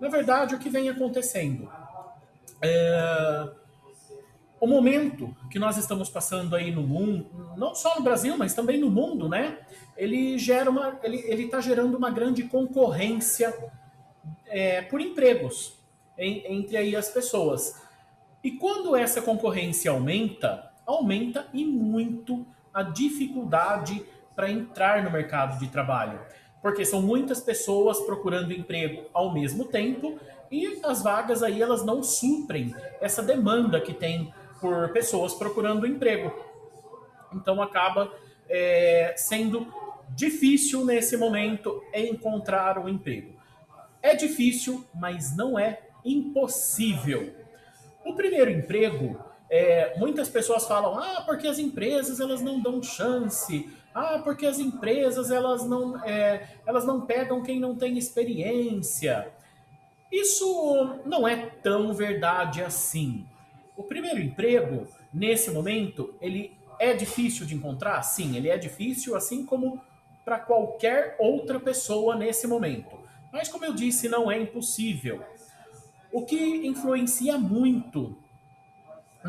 Na verdade, o que vem acontecendo? É, o momento que nós estamos passando aí no mundo, não só no Brasil, mas também no mundo, né? Ele gera uma, ele está gerando uma grande concorrência é, por empregos em, entre aí as pessoas. E quando essa concorrência aumenta, aumenta e muito a dificuldade para entrar no mercado de trabalho, porque são muitas pessoas procurando emprego ao mesmo tempo e as vagas aí elas não suprem essa demanda que tem por pessoas procurando emprego. Então acaba é, sendo difícil nesse momento encontrar um emprego. É difícil, mas não é impossível. O primeiro emprego, é, muitas pessoas falam, ah, porque as empresas elas não dão chance, ah, porque as empresas elas não, é, elas não pegam quem não tem experiência. Isso não é tão verdade assim. O primeiro emprego, nesse momento, ele é difícil de encontrar? Sim, ele é difícil, assim como para qualquer outra pessoa nesse momento. Mas, como eu disse, não é impossível. O que influencia muito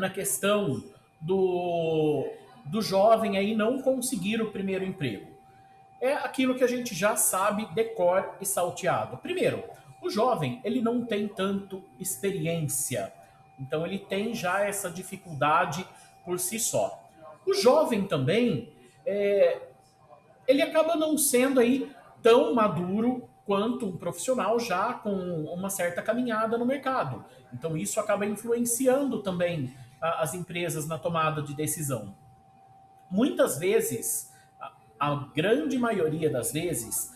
na questão do, do jovem aí não conseguir o primeiro emprego é aquilo que a gente já sabe decor e salteado. Primeiro, o jovem ele não tem tanto experiência então ele tem já essa dificuldade por si só. O jovem também, é, ele acaba não sendo aí tão maduro quanto um profissional já com uma certa caminhada no mercado. Então isso acaba influenciando também as empresas na tomada de decisão. Muitas vezes, a, grande maioria das vezes,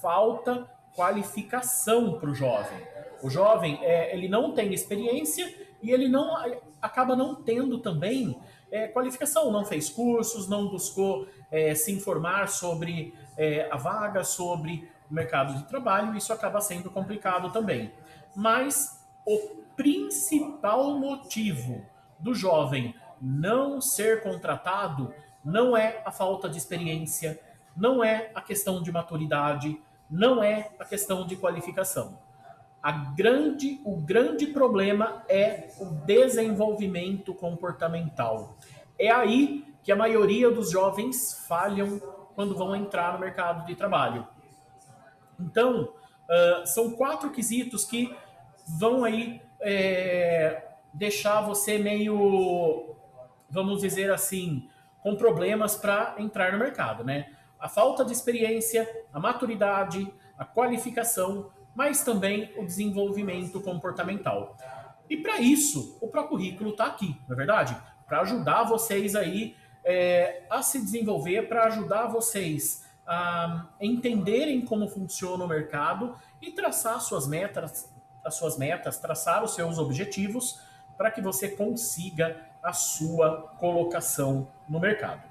falta qualificação para o jovem. O jovem, é, ele não tem experiência e ele não acaba não tendo também é, qualificação, não fez cursos, não buscou é, se informar sobre é, a vaga, sobre o mercado de trabalho, isso acaba sendo complicado também. Mas o principal motivo do jovem não ser contratado não é a falta de experiência, não é a questão de maturidade, não é a questão de qualificação a grande, o grande problema é o desenvolvimento comportamental. É aí que a maioria dos jovens falham quando vão entrar no mercado de trabalho. Então, uh, são quatro quesitos que vão aí é, deixar você meio, vamos dizer assim, com problemas para entrar no mercado, né? A falta de experiência, a maturidade, a qualificação mas também o desenvolvimento comportamental. E para isso, o currículo está aqui, não é verdade? Para ajudar vocês aí é, a se desenvolver, para ajudar vocês a entenderem como funciona o mercado e traçar suas metas, as suas metas, traçar os seus objetivos para que você consiga a sua colocação no mercado.